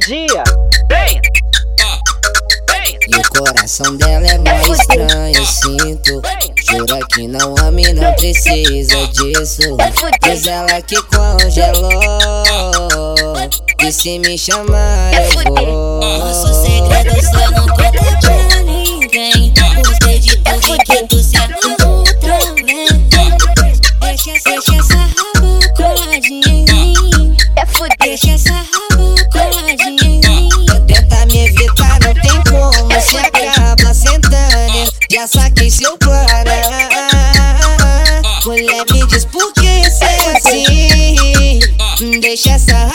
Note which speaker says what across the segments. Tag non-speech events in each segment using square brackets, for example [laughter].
Speaker 1: safadinha. Vem!
Speaker 2: E o coração dela é mó estranho, eu sinto. Jura que não ama e não precisa disso. Diz ela que congelou. E se me chamar, eu vou.
Speaker 3: Nosso segredo só não conta pra ninguém. Os deditos que tu se
Speaker 2: já saquei seu plano. Mulher, me diz por que cê é assim. Deixa essa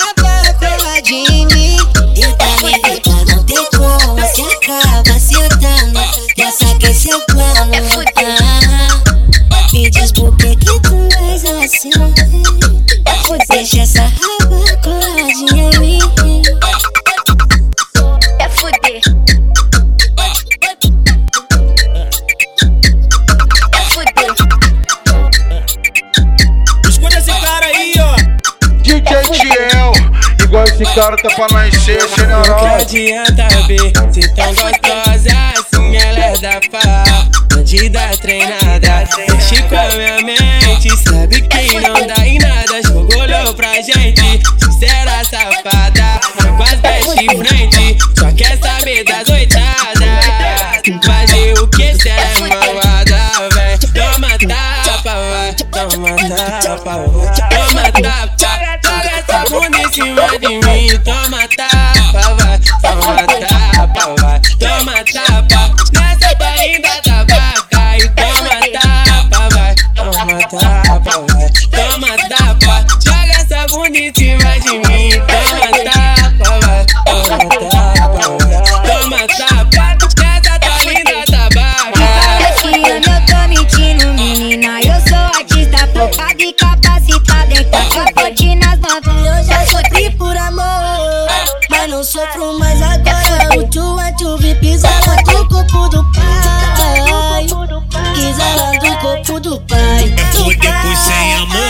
Speaker 4: igual esse cara tá pra nascer,
Speaker 5: Não
Speaker 4: general. [laughs]
Speaker 5: adianta ver se tão gostosa assim ela é da pá Bandida treinada, mexe com a minha mente. Sabe quem não dá em nada, jogou olhou pra gente. Sincera safada, com as best frente. Só quer saber das oitadas. Fazer o que se ela é malvada, véi? Toma tapa, vai, toma tapa, vai. Toma tapa, tapa, nessa tua linda tabaca E toma tapa, vai, toma tapa, vai. Toma tapa, joga essa bunda em cima de mim. Toma tapa, vai, toma tapa, vai. Toma tapa, nessa tua linda tabaca
Speaker 3: Esse ano eu tô mentindo, menina. Eu sou artista focada e capacitada. Então capote nas notas. Eu já sofri por amor, mas não sofro mais do pai.
Speaker 6: Foi depois sem amor